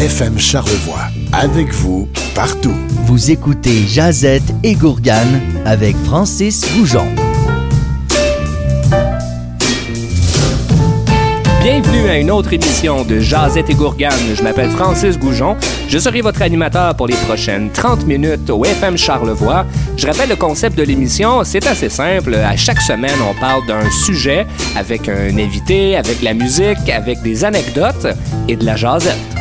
FM Charlevoix. Avec vous, partout. Vous écoutez Jazette et Gourgane avec Francis Goujon. Bienvenue à une autre émission de Jazette et Gourgane. Je m'appelle Francis Goujon. Je serai votre animateur pour les prochaines 30 minutes au FM Charlevoix. Je rappelle le concept de l'émission, c'est assez simple. À chaque semaine, on parle d'un sujet avec un invité, avec la musique, avec des anecdotes et de la jazette.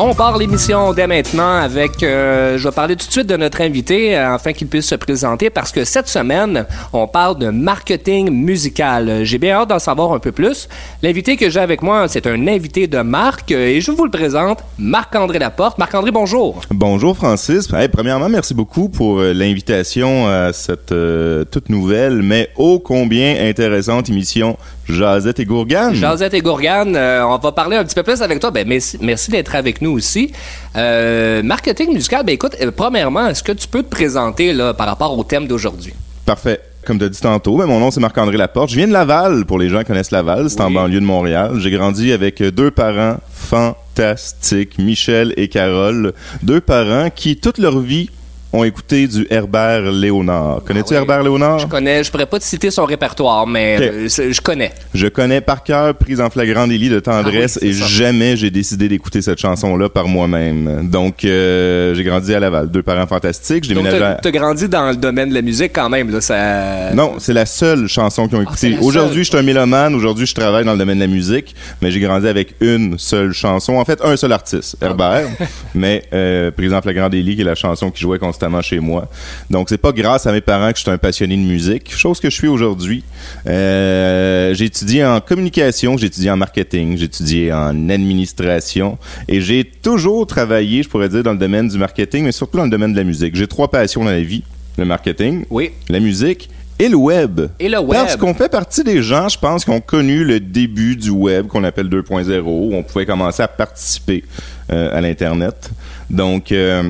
On part l'émission dès maintenant avec, euh, je vais parler tout de suite de notre invité euh, afin qu'il puisse se présenter parce que cette semaine, on parle de marketing musical. J'ai bien hâte d'en savoir un peu plus. L'invité que j'ai avec moi, c'est un invité de marque euh, et je vous le présente, Marc-André Laporte. Marc-André, bonjour. Bonjour Francis. Hey, premièrement, merci beaucoup pour l'invitation à cette euh, toute nouvelle mais ô combien intéressante émission Jazette et Gourgane. Jazette et Gourgane, on va parler un petit peu plus avec toi. Ben, merci, merci d'être avec nous aussi. Euh, marketing musical, ben écoute, euh, premièrement, est-ce que tu peux te présenter là, par rapport au thème d'aujourd'hui? Parfait. Comme tu as dit tantôt, ben, mon nom c'est Marc-André Laporte. Je viens de Laval, pour les gens qui connaissent Laval. C'est en banlieue de Montréal. J'ai grandi avec euh, deux parents fantastiques, Michel et Carole. Deux parents qui, toute leur vie, ont écouté du Herbert Léonard. Connais-tu Ah oui. Herbert Léonard? Je connais, je pourrais pas te citer son répertoire, mais euh, je connais. Je connais par cœur Prise en flagrant délit de tendresse Ah oui, et ça. jamais j'ai décidé d'écouter cette chanson-là par moi-même. Donc, euh, j'ai grandi à Laval. Deux parents fantastiques. J'ai Donc, déménagé à... as grandi dans le domaine de la musique quand même. Là, ça... Non, c'est la seule chanson qu'ils ont Ah, écoutée. Aujourd'hui, je suis un mélomane. Aujourd'hui, je travaille dans le domaine de la musique, mais j'ai grandi avec une seule chanson. En fait, un seul artiste. Herbert. mais euh, Prise en flagrant délit, qui est la chanson qui jouait constamment chez moi. Donc, c'est pas grâce à mes parents que je suis un passionné de musique, chose que je suis aujourd'hui. Euh, j'ai étudié en communication, j'ai étudié en marketing, j'ai étudié en administration, et j'ai toujours travaillé, je pourrais dire, dans le domaine du marketing, mais surtout dans le domaine de la musique. J'ai trois passions dans la vie le marketing, Oui. la musique et le web. Et le web. Parce qu'on fait partie des gens, je pense, qui ont connu le début du web qu'on appelle 2.0, où on pouvait commencer à participer euh, à l'Internet. Donc, euh,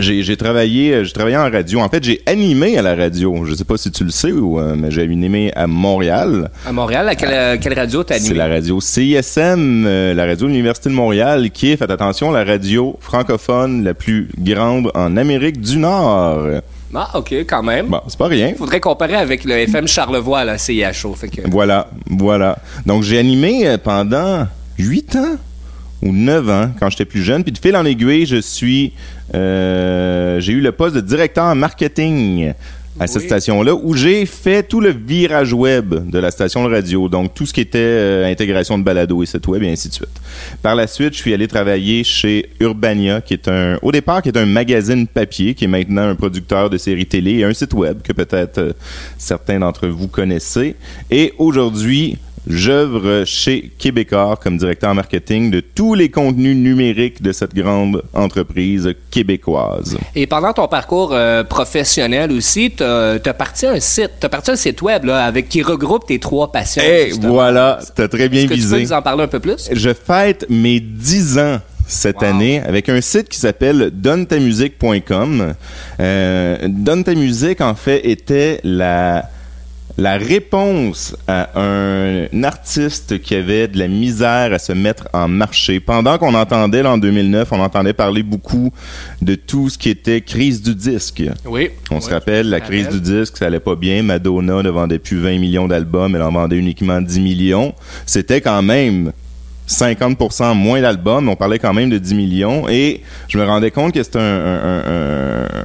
j'ai travaillé, euh, j'ai travaillé en radio. En fait, j'ai animé à la radio. Je sais pas si tu le sais, ou, euh, mais j'ai animé à Montréal. À Montréal, à quelle, euh, quelle radio t'as C'est animé? la radio CISM, euh, la radio de l'Université de Montréal, qui est, faites attention, la radio francophone la plus grande en Amérique du Nord. Ah, OK, quand même. Bon, c'est pas rien. Faudrait comparer avec le FM Charlevoix, la CIHO. Fait que... Voilà, voilà. Donc j'ai animé pendant huit ans ou neuf ans quand j'étais plus jeune. Puis de fil en aiguille, je suis, euh, j'ai eu le poste de directeur marketing à cette Oui. station-là où j'ai fait tout le virage web de la station de radio. Donc tout ce qui était euh, intégration de balado et site web et ainsi de suite. Par la suite, je suis allé travailler chez Urbania, qui est un, au départ, qui est un magazine papier, qui est maintenant un producteur de séries télé et un site web que peut-être euh, certains d'entre vous connaissez. Et aujourd'hui, j'œuvre chez Québécois comme directeur marketing de tous les contenus numériques de cette grande entreprise québécoise. Et pendant ton parcours euh, professionnel aussi, t'as as parti un site, t'as parti un site web là, avec qui regroupe tes trois passions. Et justement. voilà, t'as très bien que tu peux visé. nous en parler un peu plus? Je fête mes 10 ans cette Wow. année avec un site qui s'appelle donnetamusique.com. Euh, Donne ta musique, en fait, était la, la réponse à un artiste qui avait de la misère à se mettre en marché. Pendant qu'on entendait, là, en 2009, on entendait parler beaucoup de tout ce qui était crise du disque. Oui. On se rappelle, la crise du disque, ça allait pas bien. Madonna ne vendait plus 20 millions d'albums, elle en vendait uniquement 10 millions. C'était quand même 50% moins d'albums, on parlait quand même de 10 millions. Et je me rendais compte que c'était un, un- un- un-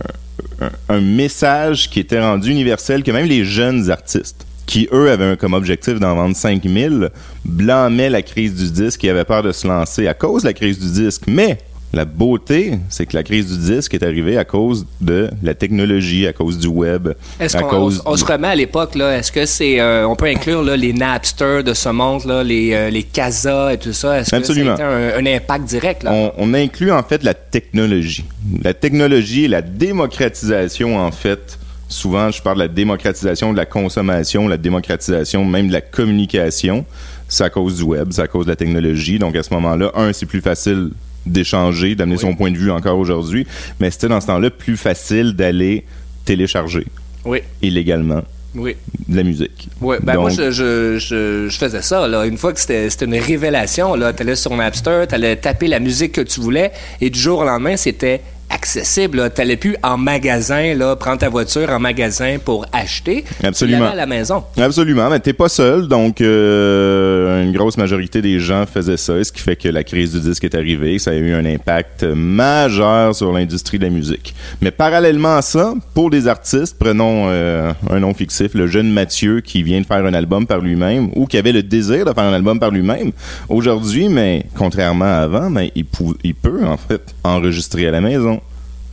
un message qui était rendu universel, que même les jeunes artistes, qui eux avaient comme objectif d'en vendre 5000, blâmaient la crise du disque et avaient peur de se lancer à cause de la crise du disque. Mais la beauté, c'est que la crise du disque est arrivée à cause de la technologie, à cause du web, Est-ce qu'on on, se remet à l'époque là? Est-ce que c'est euh, on peut inclure là, les Napster de ce monde là, les euh, les Casa et tout ça? Est-ce que Absolument. ça a un, un impact direct là? On, on inclut en fait la technologie. La technologie et la démocratisation en fait. Souvent, je parle de la démocratisation de la consommation, la démocratisation même de la communication. C'est à cause du web, c'est à cause de la technologie. Donc à ce moment-là, un, c'est plus facile d'échanger, d'amener Oui. son point de vue encore aujourd'hui, mais c'était dans ce temps-là plus facile d'aller télécharger Oui. illégalement Oui. de la musique. Oui, ben moi, je, je, je, je faisais ça. Là. Une fois que c'était c'était une révélation, tu allais sur Napster, tu allais taper la musique que tu voulais, et du jour au lendemain, c'était accessible. Tu n'allais plus en magasin, là, prendre ta voiture en magasin pour acheter. Absolument. Tu à la maison. Absolument, mais t'es pas seul, donc euh, une grosse majorité des gens faisaient ça, ce qui fait que la crise du disque est arrivée, ça a eu un impact majeur sur l'industrie de la musique. Mais parallèlement à ça, pour des artistes, prenons euh, un nom fictif, le jeune Mathieu qui vient de faire un album par lui-même ou qui avait le désir de faire un album par lui-même, aujourd'hui, mais contrairement à avant, mais il peut en fait enregistrer à la maison,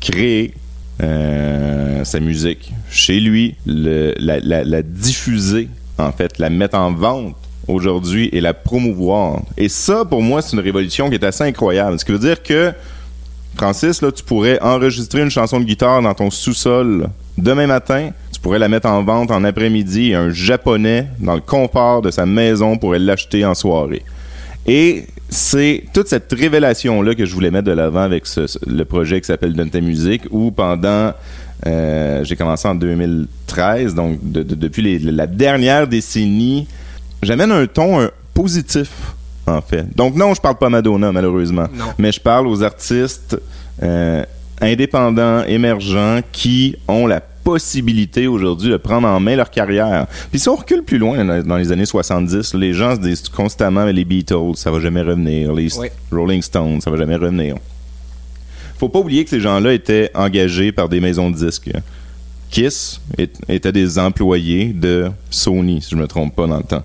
créer euh, sa musique chez lui, la diffuser, en fait, la mettre en vente aujourd'hui et la promouvoir. Et ça, pour moi, c'est une révolution qui est assez incroyable. Ce qui veut dire que, Francis, là, tu pourrais enregistrer une chanson de guitare dans ton sous-sol demain matin. Tu pourrais la mettre en vente en après-midi et un Japonais, dans le confort de sa maison, pourrait l'acheter en soirée. Et c'est toute cette révélation-là que je voulais mettre de l'avant avec ce- ce- le projet qui s'appelle Donne ta musique, où pendant... euh, j'ai commencé en 2013, donc de- de- depuis les- la dernière décennie, j'amène un ton positif, en fait. Donc non, je parle pas Madonna, malheureusement. Non. Mais je parle aux artistes euh, indépendants, émergents, qui ont la possibilité aujourd'hui de prendre en main leur carrière. Puis si on recule plus loin dans, les années 70, les gens se disent constamment les Beatles, ça va jamais revenir, les Oui. Rolling Stones, ça va jamais revenir. Faut pas oublier que ces gens-là étaient engagés par des maisons de disques. Kiss était des employés de Sony, si je me trompe pas dans le temps.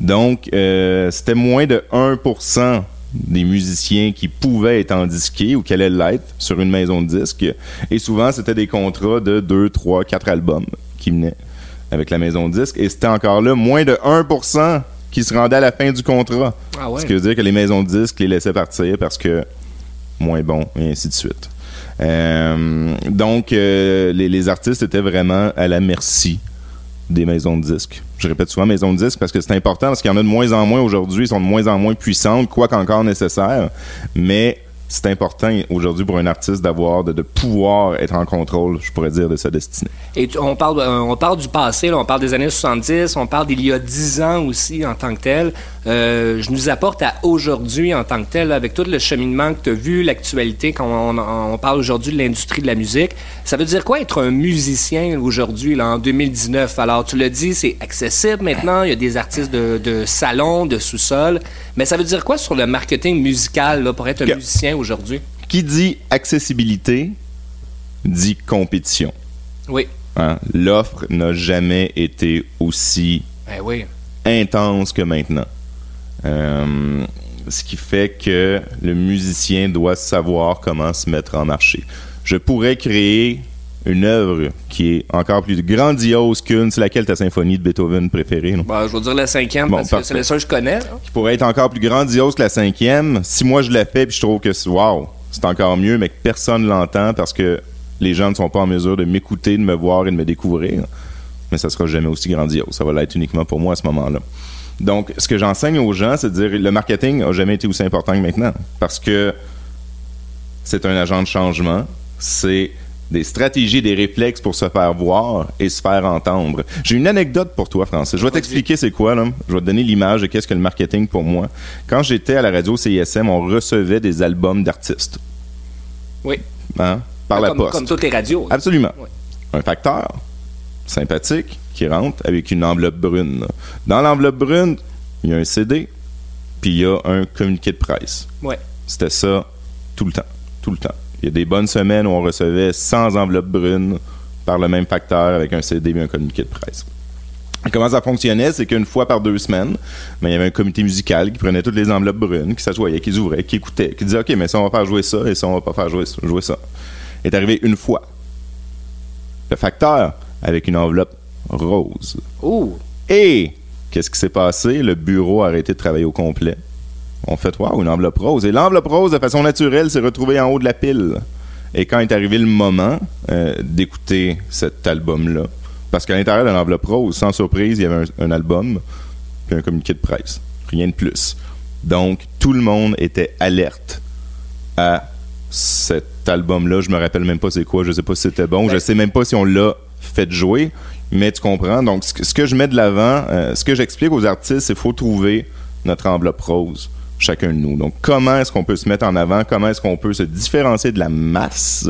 Donc, euh, c'était moins de 1% des musiciens qui pouvaient être en disqué ou qui allaient l'être sur une maison de disques. Et souvent, c'était des contrats de 2, 3, 4 albums qui venaient avec la maison de disques. Et c'était encore là moins de 1% qui se rendaient à la fin du contrat. Ah ouais. Ce qui veut dire que les maisons de disques les laissaient partir parce que moins bon, et ainsi de suite. Euh, donc, euh, les, les artistes étaient vraiment à la merci des maisons de disques. Je répète souvent maisons de disques parce que c'est important, parce qu'il y en a de moins en moins aujourd'hui, ils sont de moins en moins puissantes, quoi qu'encore nécessaire, mais c'est important aujourd'hui pour un artiste d'avoir, de, de pouvoir être en contrôle, je pourrais dire, de sa destinée. Et tu- on parle, euh, on parle du passé, là, on parle des années 70, on parle d'il y a 10 ans aussi en tant que tel. Euh, je nous apporte à aujourd'hui en tant que tel, avec tout le cheminement que tu as vu, l'actualité, quand on, on- on parle aujourd'hui de l'industrie de la musique. Ça veut dire quoi être un musicien aujourd'hui, là, en 2019? Alors, tu l'as dit, c'est accessible maintenant, il y a des artistes de, de salon, de sous-sol, mais ça veut dire quoi sur le marketing musical là, pour être un musicien aujourd'hui? Qui dit accessibilité dit compétition. Oui. hein? L'offre n'a jamais été aussi Ben oui. intense que maintenant. Euh, ce qui fait que le musicien doit savoir comment se mettre en marché. Je pourrais créer une œuvre qui est encore plus grandiose qu'une, c'est laquelle ta symphonie de Beethoven préférée, non? Bon, je vais dire le cinquième Bon, parce que c'est le seul que je connais. là. qui pourrait être encore plus grandiose que la cinquième. Si moi je la fais puis je trouve que c'est wow, c'est encore mieux, mais que personne l'entend parce que les gens ne sont pas en mesure de m'écouter, de me voir et de me découvrir, mais ça sera jamais aussi grandiose. Ça va l'être uniquement pour moi à ce moment-là. Donc, ce que j'enseigne aux gens, c'est de dire le marketing a jamais été aussi important que maintenant parce que c'est un agent de changement. C'est des stratégies, des réflexes pour se faire voir et se faire entendre. J'ai une anecdote pour toi, Francis. Je vais t'expliquer c'est quoi, là. Je vais te donner l'image de qu'est-ce que le marketing pour moi. Quand j'étais à la radio CISM, on recevait des albums d'artistes. Oui. Hein? Par la comme, poste. Comme toutes les radios. là. Absolument. Un facteur sympathique qui rentre avec une enveloppe brune. Dans l'enveloppe brune, il y a un CD, puis il y a un communiqué de presse. Ouais. C'était ça tout le temps. Tout le temps. Il y a des bonnes semaines où on recevait 100 enveloppes brunes par le même facteur avec un CD et un communiqué de presse. Et comment ça fonctionnait, c'est qu'une fois par deux semaines, ben, il y avait un comité musical qui prenait toutes les enveloppes brunes, qui s'assoyait, qui les ouvrait, qui écoutait, qui disait OK, mais ça, on va faire jouer ça et ça, on va pas faire jouer, jouer ça. Est arrivé une fois. Le facteur avec une enveloppe rose. Ouh. Et qu'est-ce qui s'est passé? Le bureau a arrêté de travailler au complet. On fait, waouh, une enveloppe rose. Et l'enveloppe rose, de façon naturelle, s'est retrouvée en haut de la pile. Et quand est arrivé le moment euh, d'écouter cet album-là, parce qu'à l'intérieur de l'enveloppe rose, sans surprise, il y avait un, un album puis un communiqué de presse. Rien de plus. Donc, tout le monde était alerte à cet album-là. Je me rappelle même pas c'est quoi. Je sais pas si c'était bon. Je sais même pas si on l'a fait jouer. Mais tu comprends. Donc, ce que, ce que je mets de l'avant, euh, ce que j'explique aux artistes, c'est qu'il faut trouver notre enveloppe rose, chacun de nous. Donc, comment est-ce qu'on peut se mettre en avant? Comment est-ce qu'on peut se différencier de la masse?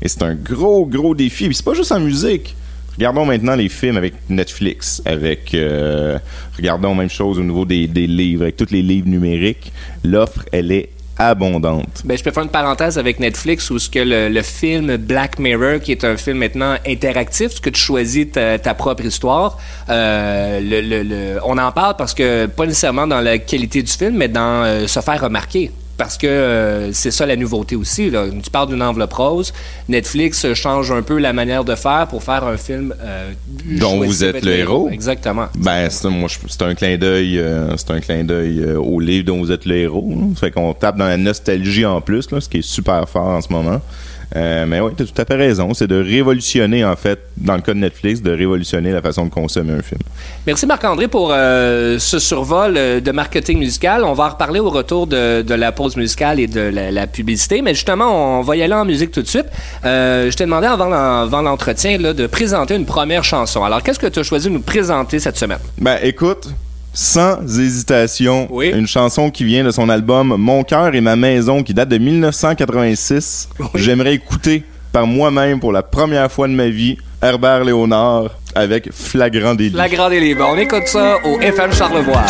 Et c'est un gros, gros défi. Puis c'est pas juste en musique. Regardons maintenant les films avec Netflix, avec euh, regardons même chose au niveau des, des livres, avec tous les livres numériques. L'offre, elle est Ben, je peux faire une parenthèse avec Netflix où ce que le, film Black Mirror, qui est un film maintenant interactif, ce que tu choisis ta, propre histoire, euh, on en parle parce que pas nécessairement dans la qualité du film, mais dans euh, se faire remarquer. Parce que euh, c'est ça la nouveauté aussi. Là. Tu parles d'une enveloppe rose. Netflix change un peu la manière de faire pour faire un film euh, Dont vous êtes le héros. Exactement. Ben, c'est, moi, je- c'est un clin d'œil, euh, c'est un clin d'œil au livre dont vous êtes le héros. hein. Ça fait qu'on tape dans la nostalgie en plus, là, ce qui est super fort en ce moment. Euh, mais oui, tu as tout à fait raison. C'est de révolutionner, en fait, dans le cas de Netflix, de révolutionner la façon de consommer un film. Merci Marc-André pour euh, ce survol euh, de marketing musical. On va en reparler au retour de, de la pause musicale et de la, la publicité. Mais justement, on va y aller en musique tout de suite. Euh, je t'ai demandé avant, l'en- avant l'entretien de présenter une première chanson. Alors, qu'est-ce que tu as choisi de nous présenter cette semaine? Ben, écoute, sans hésitation, Oui. une chanson qui vient de son album Mon cœur et ma maison, qui date de 1986. Oui. J'aimerais écouter par moi-même pour la première fois de ma vie Herbert Léonard avec Flagrant délit. La Grande et Libre. On écoute ça au FM Charlevoix.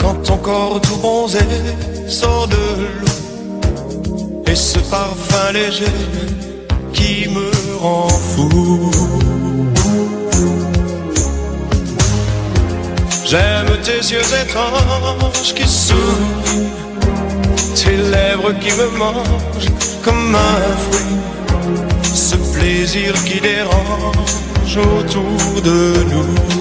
Quand ton corps tout bronzé sort de l'eau. Et ce parfum léger qui me rend fou. J'aime tes yeux étranges qui sourient Tes lèvres qui me mangent comme un fruit. Ce plaisir qui dérange autour de nous.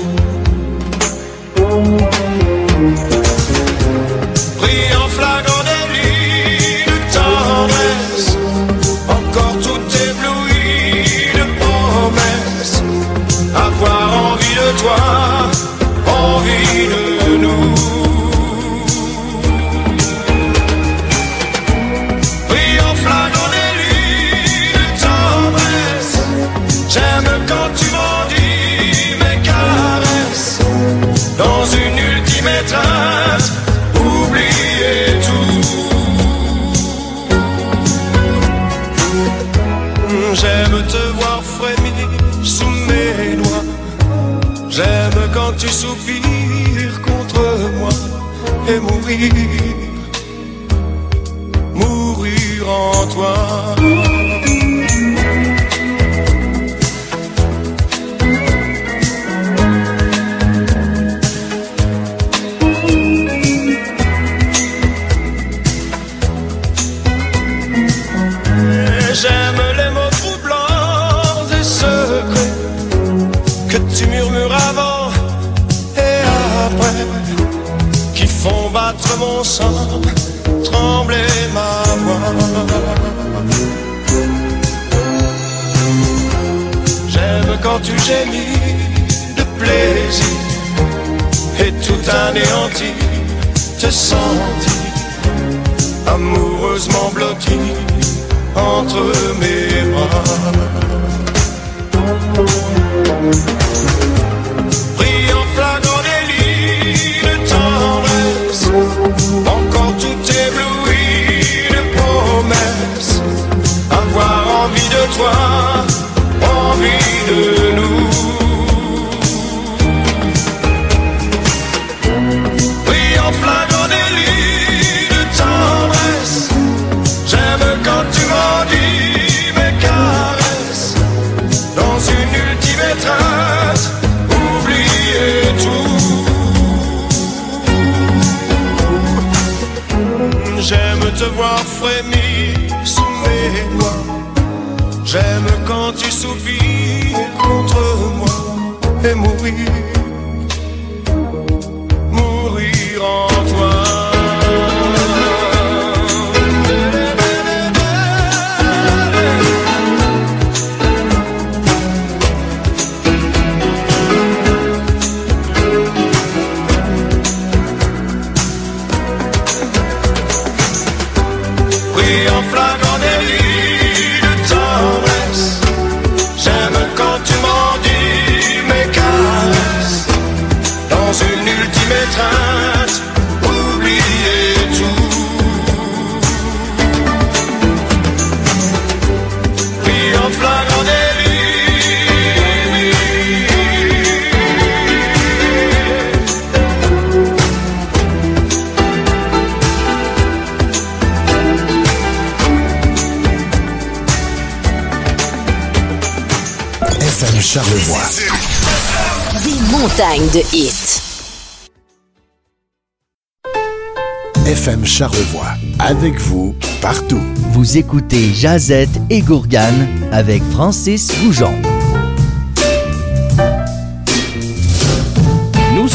Des montagnes de hits. FM Charlevoix. Avec vous, partout. Vous écoutez Jazette et Gourgane avec Francis Goujon.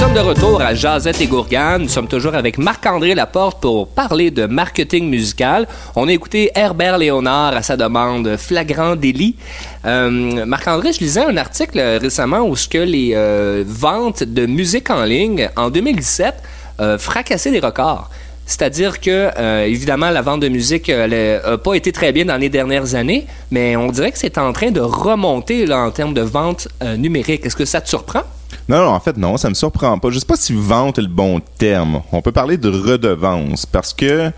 Sommes de retour à Jazette et Gourgane. Nous sommes toujours avec Marc-André Laporte pour parler de marketing musical. On a écouté Herbert Léonard à sa demande Flagrant délit. Euh, Marc-André, je lisais un article récemment où ce que les euh, ventes de musique en ligne en 2017 euh, fracassaient des records. C'est-à-dire que, évidemment, la vente de musique n'a pas été très bien dans les dernières années, mais on dirait que c'est en train de remonter en termes de vente numérique. Est-ce que ça te surprend? Non, non, en fait, non, ça me surprend pas. Je sais pas si vente est le bon terme. On peut parler de redevance parce que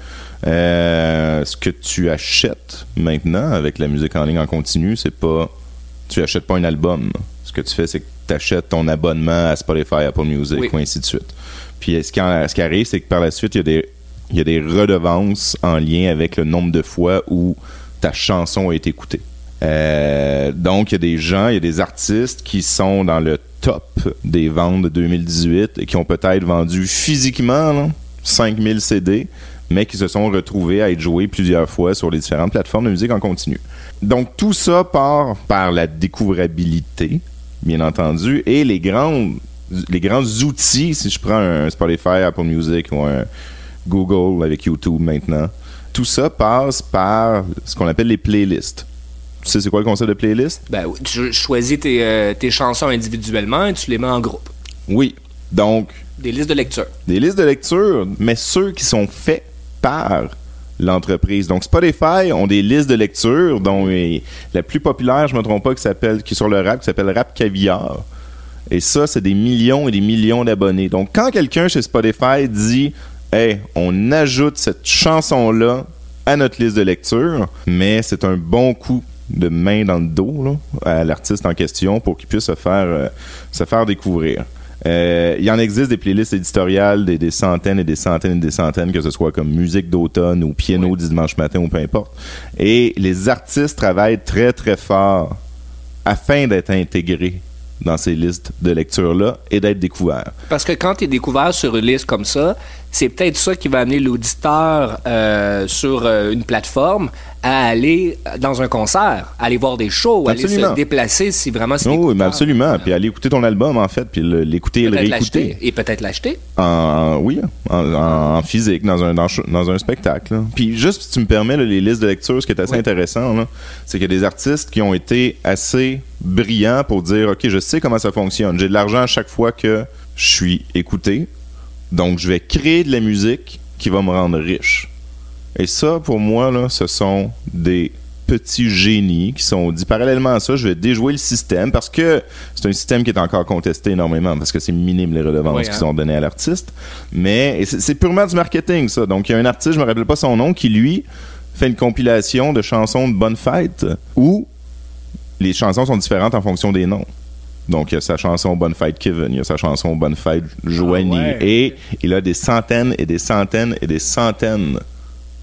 euh, ce que tu achètes maintenant avec la musique en ligne en continu, c'est pas. Tu achètes pas un album. Ce que tu fais, c'est que tu achètes ton abonnement à Spotify, Apple Music, Oui. ou ainsi de suite. Puis ce qui, en- ce qui arrive, c'est que par la suite, il y a des. Il y a des redevances en lien avec le nombre de fois où ta chanson a été écoutée. Euh, donc, il y a des gens, il y a des artistes qui sont dans le top des ventes de 2018 et qui ont peut-être vendu physiquement là, 5000 CD, mais qui se sont retrouvés à être joués plusieurs fois sur les différentes plateformes de musique en continu. Donc, tout ça part par la découvrabilité, bien entendu, et les grandes les grands outils, si je prends un Spotify, Apple Music ou un Google avec YouTube maintenant, tout ça passe par ce qu'on appelle les playlists. Tu sais c'est quoi le concept de playlist? Ben, oui, tu choisis tes, euh, tes chansons individuellement et tu les mets en groupe. Oui. Donc, Des listes de lecture. des listes de lecture, mais ceux qui sont faits par l'entreprise. Donc Spotify ont des listes de lecture dont la plus populaire, je me trompe pas, qui s'appelle qui est sur le rap, qui s'appelle Rap Caviar. Et ça, c'est des millions et des millions d'abonnés. Donc quand quelqu'un chez Spotify dit "Hey, on ajoute cette chanson là à notre liste de lecture", mais c'est un bon coup de main dans le dos là, à l'artiste en question pour qu'il puisse se faire euh, se faire découvrir. Euh, il y en existe des playlists éditoriales, des, des centaines et des centaines et des centaines, que ce soit comme musique d'automne ou piano Oui. du dimanche matin ou peu importe. Et les artistes travaillent très très fort afin d'être intégrés dans ces listes de lecture-là et d'être découverts. Parce que quand tu es découvert sur une liste comme ça, c'est peut-être ça qui va amener l'auditeur euh, sur euh, une plateforme à aller dans un concert, à aller voir des shows, à aller Absolument. se déplacer si vraiment c'est Non, oui, mais découvert. absolument. Puis aller écouter ton album, en fait, puis l'écouter et le réécouter. Et peut-être l'acheter. En, oui, en, physique, dans un, dans, dans un spectacle. là. Puis juste, si tu me permets, là, les listes de lecture, ce qui est assez Oui. intéressant, c'est qu'il y a des artistes qui ont été assez brillants pour dire, OK, je sais comment ça fonctionne. J'ai de l'argent à chaque fois que je suis écouté. Donc, je vais créer de la musique qui va me rendre riche. Et ça, pour moi, là, ce sont des petits génies qui sont dit parallèlement à ça, je vais déjouer le système parce que c'est un système qui est encore contesté énormément parce que c'est minime les redevances Oui, qui hein. sont données à l'artiste. Mais c'est purement du marketing, ça. Donc, il y a un artiste, je me rappelle pas son nom, qui lui fait une compilation de chansons de bonne fête où les chansons sont différentes en fonction des noms. Donc, il y a sa chanson Bonne Fête Kevin, il y a sa chanson Bonne Fête Joanie. Ah ouais. Et il a des centaines et des centaines et des centaines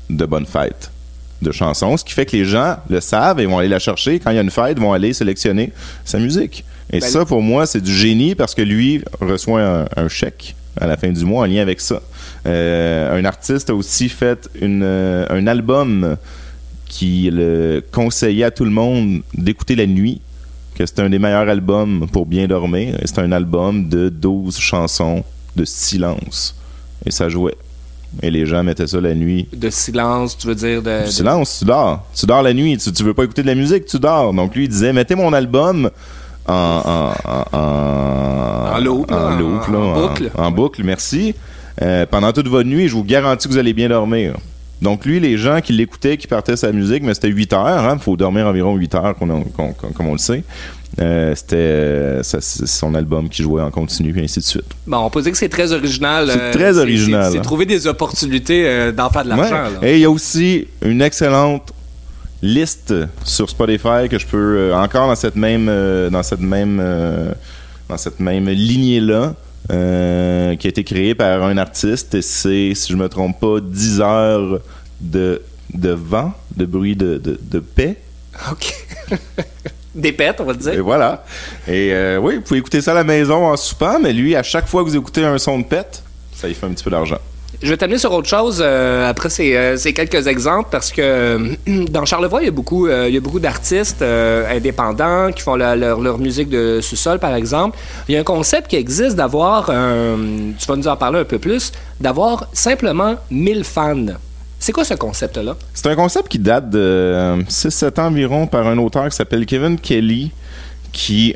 de bonnes fêtes de chansons, ce qui fait que les gens le savent et vont aller la chercher. Quand il y a une fête, ils vont aller sélectionner sa musique. Et Ben, ça, pour moi, c'est du génie parce que lui reçoit un, un chèque à la fin du mois en lien avec ça. Euh, un artiste a aussi fait une, euh, un album qui le conseillait à tout le monde d'écouter la nuit, que c'est un des meilleurs albums pour bien dormir. C'est un album de 12 chansons de silence. Et ça jouait. Et les gens mettaient ça la nuit. De silence, tu veux dire de. Silence, tu dors. Tu dors la nuit. Tu, tu veux pas écouter de la musique, tu dors. Donc lui, il disait, mettez mon album en... En, en, loop, En, en- loop, là, en boucle. En, boucle, merci. Euh, pendant toute votre nuit, je vous garantis que vous allez bien dormir. Donc lui, les gens qui l'écoutaient, qui partaient sa musique, mais c'était 8 heures, il hein, faut dormir environ 8 heures, qu'on a- qu'on- qu'on- comme on le sait. Euh, c'était euh, ça, son album qui jouait en continu, et ainsi de suite. Bon, on peut dire que c'est très original. C'est euh, très original, C'est c'est hein. trouver des opportunités d'en faire de l'argent. Ouais. Et il y a aussi une excellente liste sur Spotify que je peux encore dans cette même dans cette même dans cette même lignée là qui a été créée par un artiste et c'est si je me trompe pas 10 heures de de vent de bruit de, de, de paix OK. Des pets, on va te et dire. voilà et euh, oui vous pouvez écouter ça à la maison en soupant mais lui à chaque fois que vous écoutez un son de pète ça y fait un petit peu d'argent Je vais t'amener sur autre chose euh, après ces, euh, ces quelques exemples parce que euh, dans Charlevoix, il y a beaucoup, beaucoup d'artistes indépendants qui font leur, leur musique de sous-sol, par exemple. Il y a un concept qui existe d'avoir, tu vas nous en parler un peu plus, d'avoir simplement 1000 fans. C'est quoi ce concept-là? C'est un concept qui date de 6-7 ans environ par un auteur qui s'appelle Kevin Kelly, qui,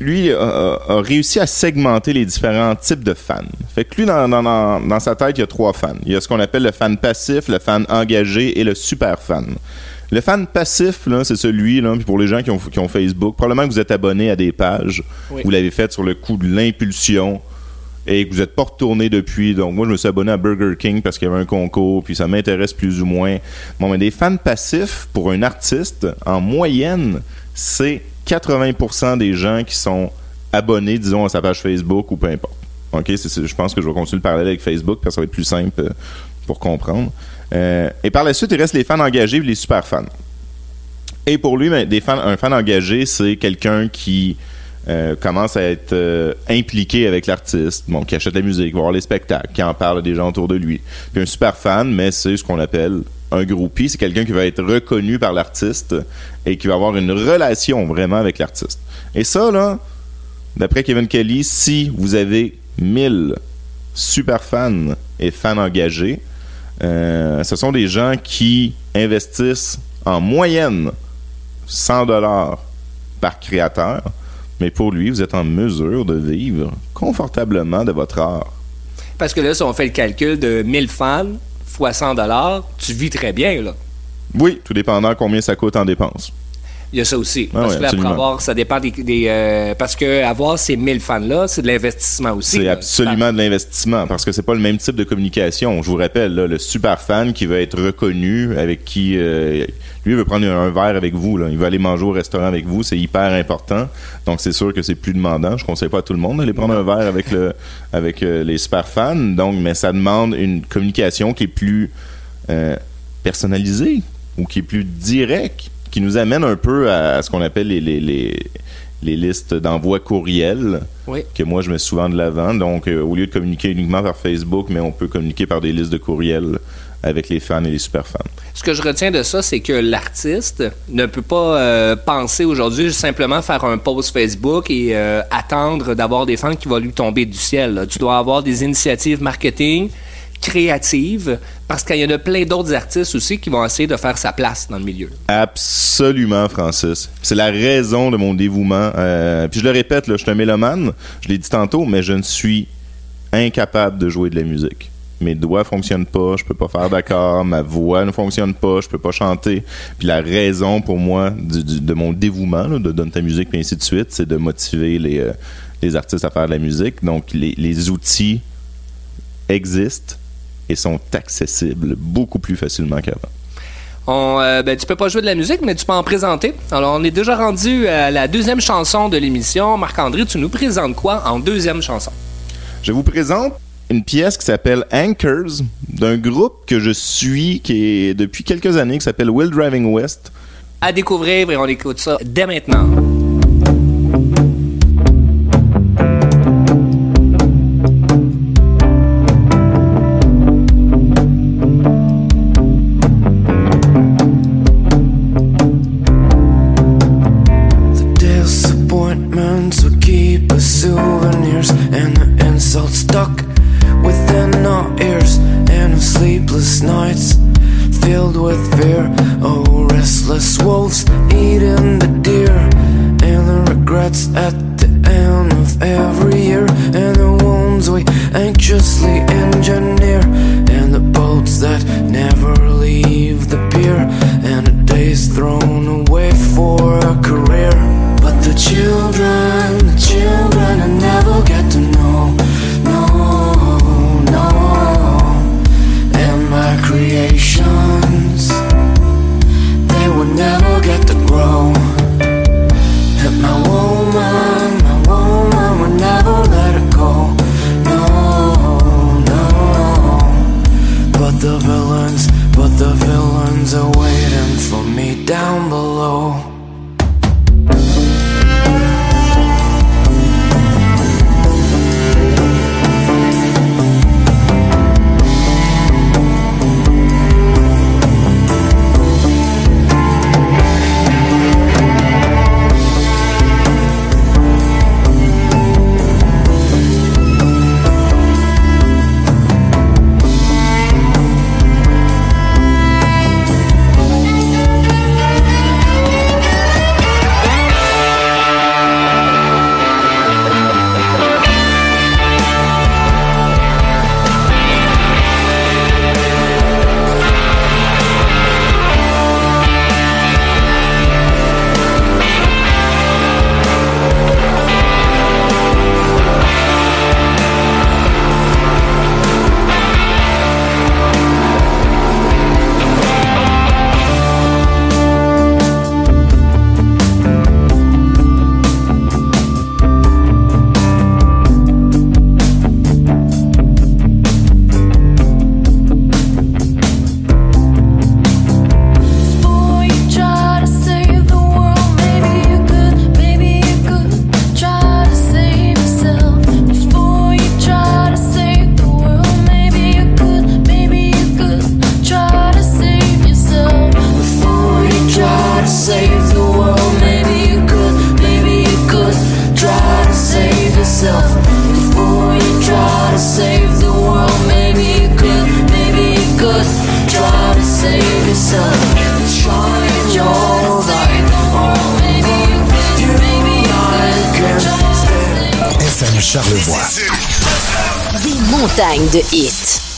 lui, a, réussi à segmenter les différents types de fans. Fait que lui, dans, dans- dans- dans sa tête, il y a trois fans. Il y a ce qu'on appelle le fan passif, le fan engagé et le super fan. Le fan passif, là, c'est celui, là, puis pour les gens qui ont, qui ont Facebook, probablement que vous êtes abonné à des pages, Oui. vous l'avez fait sur le coup de l'impulsion, et que vous n'êtes pas retourné depuis. Donc, moi, je me suis abonné à Burger King parce qu'il y avait un concours, puis ça m'intéresse plus ou moins. Bon, mais des fans passifs, pour un artiste, en moyenne, c'est 80% des gens qui sont abonnés, disons, à sa page Facebook ou peu importe. OK? Je pense que je vais continuer le parallèle avec Facebook parce que ça va être plus simple euh, pour comprendre. Euh, et par la suite, il reste les fans engagés et les super fans. Et pour lui, ben, des fans, un fan engagé, c'est quelqu'un qui euh, commence à être euh, impliqué avec l'artiste, qui achète la musique, voir les spectacles, qui en parle à des gens autour de lui. Puis un super fan, mais c'est ce qu'on appelle un groupie, c'est quelqu'un qui va être reconnu par l'artiste et qui va avoir une relation vraiment avec l'artiste. Et ça, là, d'après Kevin Kelly, si vous avez 1000 super fans et fans engagés, euh, ce sont des gens qui investissent en moyenne 100 dollars par créateur, mais pour lui, vous êtes en mesure de vivre confortablement de votre art. Parce que là, si on fait le calcul de 1000 fans fois 100 tu vis très bien, là. Oui, tout dépendant combien ça coûte en dépenses. Il y a ça aussi. Ah parce ouais, que là, après avoir, ça dépend des. des, euh, parce que avoir ces 1000 fans-là, c'est de l'investissement aussi. C'est absolument de l'investissement parce que c'est pas le même type de communication. Je vous rappelle, là, le super fan qui veut être reconnu, avec qui euh, lui veut prendre un verre avec vous, là. il veut aller manger au restaurant avec vous, c'est hyper important. Donc c'est sûr que c'est plus demandant. Je conseille pas à tout le monde d'aller prendre un verre avec le avec euh, les super fans. Donc, mais ça demande une communication qui est plus personnalisée ou qui est plus directe, qui nous amène un peu à, ce qu'on appelle les, les, les, les listes d'envoi courriel Oui. que moi je mets souvent de l'avant. Donc, euh, au lieu de communiquer uniquement par Facebook, mais on peut communiquer par des listes de courriels avec les fans et les super fans. Ce que je retiens de ça, c'est que l'artiste ne peut pas euh, penser aujourd'hui simplement faire un post Facebook et euh, attendre d'avoir des fans qui vont lui tomber du ciel. là. Tu dois avoir des initiatives marketing créatives parce qu'il y en a plein d'autres artistes aussi qui vont essayer de faire sa place dans le milieu. Absolument, Francis. C'est la raison de mon dévouement. Euh, puis je le répète, je suis un mélomane, je l'ai dit tantôt, mais je ne suis incapable de jouer de la musique. Mes doigts fonctionnent pas, je peux pas faire d'accord, ma voix ne fonctionne pas, je peux pas chanter. Puis la raison pour moi de mon dévouement, là, de donner ta musique et ainsi de suite, c'est de motiver les, euh, les artistes à faire de la musique. Donc les outils existent et sont accessibles beaucoup plus facilement qu'avant. On, euh, ben, tu peux pas jouer de la musique, mais tu peux en présenter. Alors, on est déjà rendu à la deuxième chanson de l'émission. Marc-André, tu nous présentes quoi en deuxième chanson? Je vous présente une pièce qui s'appelle Anchors d'un groupe que je suis qui est depuis quelques années qui s'appelle Will Driving West. À découvrir et on écoute ça dès maintenant. slow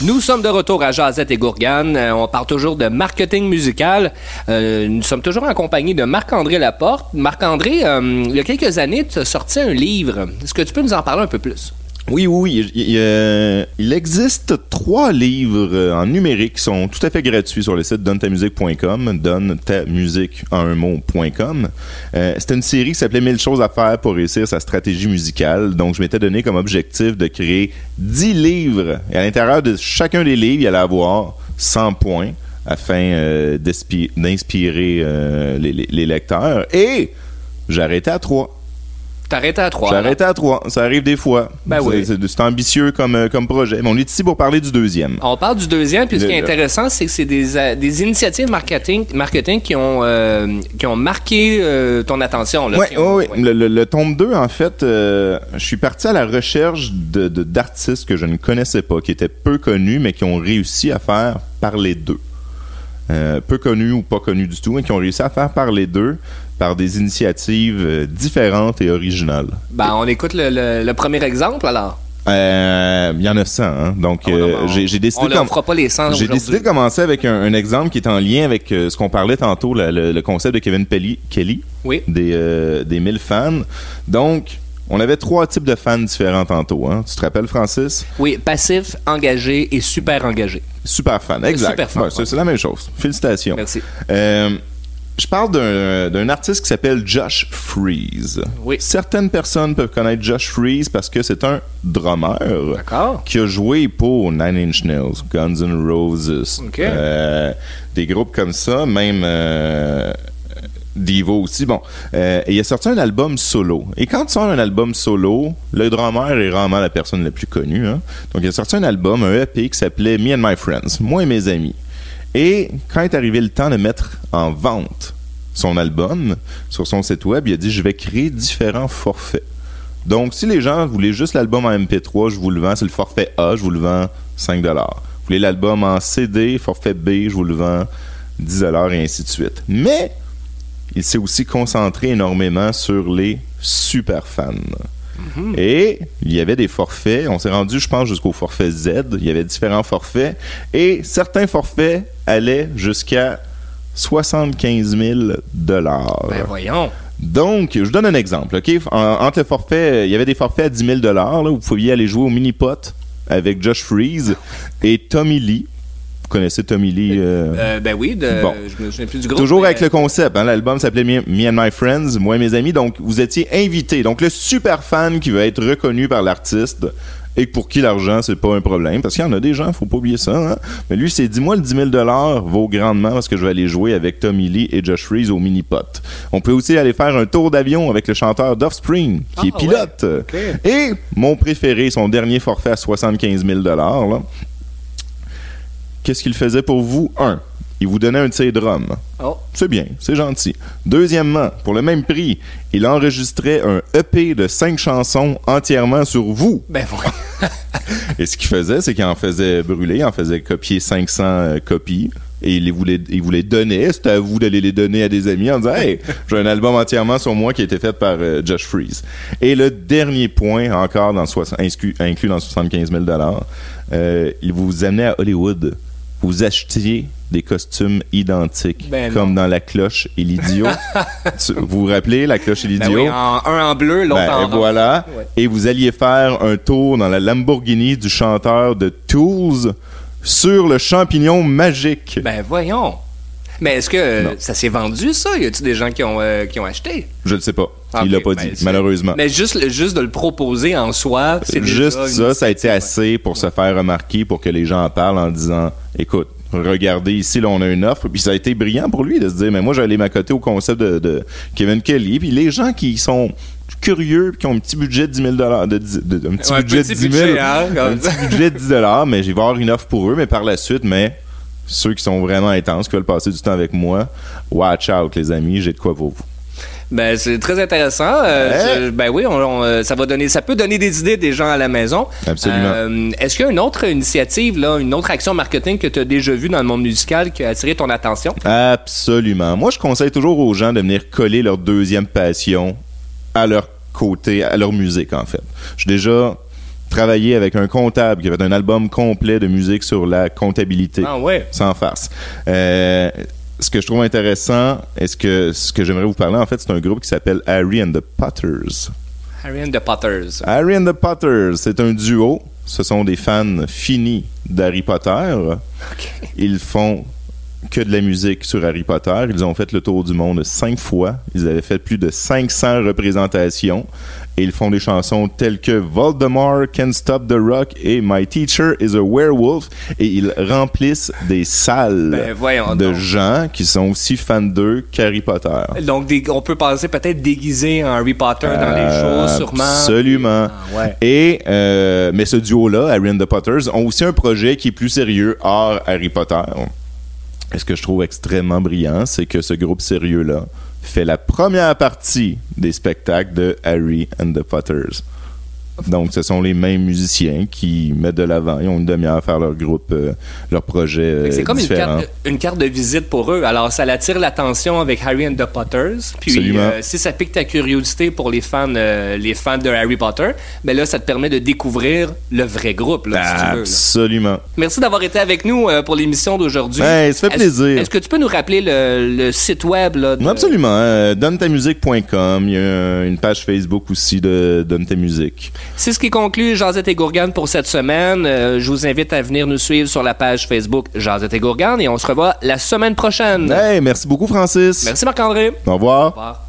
Nous sommes de retour à Jazette et Gourgane. Euh, on parle toujours de marketing musical. Euh, nous sommes toujours en compagnie de Marc-André Laporte. Marc-André, euh, il y a quelques années, tu as sorti un livre. Est-ce que tu peux nous en parler un peu plus? Oui, oui, euh, il existe trois livres euh, en numérique qui sont tout à fait gratuits sur le site donnetamusique.com, un mot.com. Euh, C'était une série qui s'appelait 1000 choses à faire pour réussir sa stratégie musicale. Donc, je m'étais donné comme objectif de créer 10 livres. Et à l'intérieur de chacun des livres, il y allait avoir 100 points afin d'inspirer les, lecteurs. Et arrêté à 3. T'arrêtes à trois. J'ai arrêté à 3. Ça arrive des fois. Ben C'est- oui. c'est- ambitieux comme, euh, comme projet. Mais on est ici pour parler du deuxième. On parle du deuxième, puis ce qui est intéressant, c'est que c'est des, euh, des initiatives marketing, marketing qui, ont, euh, qui ont marqué euh, ton attention. Là, Oui, ont- oui, Le, le- le tome 2, en fait, euh, je suis parti à la recherche de- d'artistes que je ne connaissais pas, qui étaient peu connus, mais qui ont réussi à faire parler d'eux. Peu connus ou pas connus du tout, mais qui ont réussi à faire parler d'eux par des initiatives euh, différentes et originales. Ben, on écoute le, le- le premier exemple, alors. Euh, Il y en a 100, hein? donc Oh, euh, on- j'ai décidé On fera pas les 100 J'ai décidé de commencer avec un, un exemple qui est en lien avec euh, ce qu'on parlait tantôt, le, le- le concept de Kevin Kelly, Oui. des, euh, des 1000 fans. Donc, on avait trois types de fans différents tantôt. Hein? Tu te rappelles, Francis? Oui, passif, engagé et super engagé. Super fan, exact. Super fan, Ouais, c'est ouais. c'est la même chose. Félicitations. Merci. Euh, je parle d'un artiste qui s'appelle Josh Freeze. Oui. Certaines personnes peuvent connaître Josh Freeze parce que c'est un drummer qui a joué pour Nine Inch Nails, Guns N' Roses, euh, des groupes comme ça, même euh, Devo aussi. Bon, euh, et il a sorti un album solo. Et quand tu sors un album solo, le drummer est rarement la personne la plus connue. hein. Donc il a sorti un album, un EP qui s'appelait Me and My Friends, moi et mes amis. Et quand est arrivé le temps de mettre en vente son album sur son site web, il a dit je vais créer différents forfaits. Donc, si les gens voulaient juste l'album en MP3, je vous le vends. C'est le forfait A, je vous le vends 5 Vous voulez l'album en CD, forfait B, je vous le vends 10 et ainsi de suite. Mais, il s'est aussi concentré énormément sur les super fans. Et il y avait des forfaits. On s'est rendu, je pense, jusqu'au forfait Z. Il y avait différents forfaits. Et certains forfaits allaient jusqu'à 75 000 dollars. Ben voyons. Donc, je vous donne un exemple. ok? En- entre le forfait, il y avait des forfaits à 10 000 là, où vous pouviez aller jouer au mini-pot avec Josh Freeze et Tommy Lee. Vous connaissez Tommy Lee? euh, Euh, ben oui, de, Bon. je me souviens plus du groupe. Toujours mais- avec le concept. Hein? L'album s'appelait Me, Me and My Friends, moi et mes amis. Donc, vous étiez invités. Donc, le super fan qui veut être reconnu par l'artiste et pour qui l'argent, c'est pas un problème. Parce qu'il y en a des gens, faut pas oublier ça. Hein? Mais lui, c'est dis-moi le 10 000 vaut grandement parce que je vais aller jouer avec Tommy Lee et Josh Freeze au mini-pot. On peut aussi aller faire un tour d'avion avec le chanteur d'Offspring, qui Ah, est pilote. ouais. Ok. Et mon préféré, son dernier forfait à 75 000 là. Qu'est-ce qu'il faisait pour vous? Un, il vous donnait un de ses drums. Oh. C'est bien, c'est gentil. Deuxièmement, pour le même prix, il enregistrait un EP de cinq chansons entièrement sur vous. Ben voyons. Et ce qu'il faisait, c'est qu'il en faisait brûler, il en faisait copier 500 euh, copies. Et il les il vous les donnait. C'était à vous d'aller les donner à des amis en disant Hey, j'ai un album entièrement sur moi qui a été fait par euh, Josh Freeze. Et le dernier point, encore dans soix- inclus, inclus dans 75 000 euh, il vous amenait à Hollywood. Vous achetiez des costumes identiques, Ben comme dans La Cloche et l'Idiot. Vous vous rappelez La Cloche et Ben l'Idiot? oui, un en bleu, l'autre Ben, en voilà. Ouais. Et vous alliez faire un tour dans la Lamborghini du chanteur de Tools sur le champignon magique. Ben voyons. Mais est-ce que euh, ça s'est vendu, ça? Y a-tu des gens qui ont, euh, qui ont acheté? Je ne sais pas. Ah, Il l'a pas Ben, dit, malheureusement. Mais juste, juste de le proposer en soi, c'est Juste déjà ça, ça a été assez pour se faire remarquer, pour que les gens en parlent en disant Écoute, regardez ici, là, on a une offre. Puis ça a été brillant pour lui de se dire Mais moi, j'allais m'accoter au concept de, de Kevin Kelly. Puis les gens qui sont curieux, qui ont un petit budget de 10 000 de, de- un petit Ouais, budget de 10 000 budget, hein, un petit budget de 10 mais j'ai vais avoir une offre pour eux. Mais par la suite, mais ceux qui sont vraiment intenses, qui veulent passer du temps avec moi, watch out, les amis, j'ai de quoi pour vous. Ben, c'est très intéressant. Euh, Ouais. je- ben oui, on- on, euh, ça va donner, ça peut donner des idées des gens à la maison. Absolument. Euh, Est-ce qu'il y a une autre initiative, là, une autre action marketing que tu as déjà vue dans le monde musical qui a attiré ton attention? Absolument. Moi, je conseille toujours aux gens de venir coller leur deuxième passion à leur côté, à leur musique, en fait. J'ai déjà travaillé avec un comptable qui avait un album complet de musique sur la comptabilité. Ah ouais. Sans farce. Euh, ce que je trouve intéressant, et ce que, ce que j'aimerais vous parler, en fait, c'est un groupe qui s'appelle Harry and the Potters. Harry and the Potters. Harry and the Potters, c'est un duo. Ce sont des fans finis d'Harry Potter. Ils font que de la musique sur Harry Potter. Ils ont fait le tour du monde cinq fois. Ils avaient fait plus de 500 représentations. Et ils font des chansons telles que Voldemort, Can't Stop the Rock et My Teacher is a Werewolf. Et ils remplissent des salles Ben, de donc. gens qui sont aussi fans d'eux qu'Harry Potter. Donc, des- on peut penser peut-être déguisé en Harry Potter dans les Euh, shows, sûrement. Absolument. Ah, ouais. Et euh, mais ce duo-là, Harry and the Potters, ont aussi un projet qui est plus sérieux hors Harry Potter. Et ce que je trouve extrêmement brillant, c'est que ce groupe sérieux-là fait la première partie des spectacles de Harry and the Potters. Donc, ce sont les mêmes musiciens qui mettent de l'avant. Ils ont une demi-heure à faire leur groupe, euh, leur projet Fait euh, C'est comme une carte, une carte de visite pour eux. Alors, ça attire l'attention avec Harry and the Potters. Puis, Absolument. euh, si ça pique ta curiosité pour les fans, les fans de Harry Potter, ben là, ça te permet de découvrir le vrai groupe, là, si tu veux. là. Absolument. Merci d'avoir été avec nous pour l'émission d'aujourd'hui. Ben, ça fait plaisir. Est-ce que tu peux nous rappeler le, le site web? Là, de- Absolument. Donnetamusique.com. Il y a une page Facebook aussi de Donne ta musique. C'est ce qui conclut Jazette et Gourgane pour cette semaine. Euh, je vous invite à venir nous suivre sur la page Facebook Jazette et Gourgane et on se revoit la semaine prochaine. Hey, merci beaucoup, Francis. Merci Marc-André. Au revoir. Au revoir.